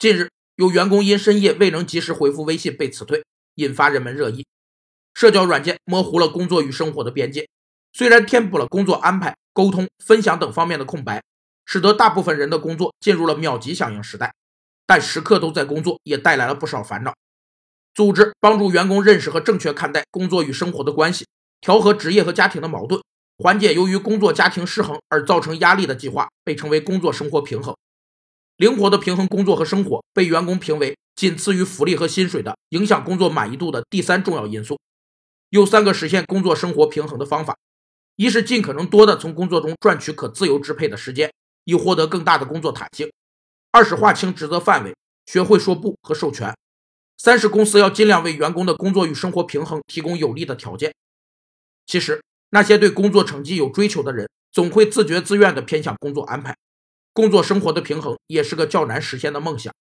近日，有员工因深夜未能及时回复微信被辞退，引发人们热议。社交软件模糊了工作与生活的边界，虽然填补了工作安排、沟通、分享等方面的空白，使得大部分人的工作进入了秒级响应时代，但时刻都在工作也带来了不少烦恼。组织帮助员工认识和正确看待工作与生活的关系，调和职业和家庭的矛盾，缓解由于工作家庭失衡而造成压力的计划，被称为工作生活平衡。灵活的平衡工作和生活，被员工评为仅次于福利和薪水的影响工作满意度的第三重要因素。有三个实现工作生活平衡的方法：一是尽可能多的从工作中赚取可自由支配的时间，以获得更大的工作弹性；二是划清职责范围，学会说不和授权。三是公司要尽量为员工的工作与生活平衡提供有利的条件。其实，那些对工作成绩有追求的人，总会自觉自愿地偏向工作安排。工作生活的平衡也是个较难实现的梦想。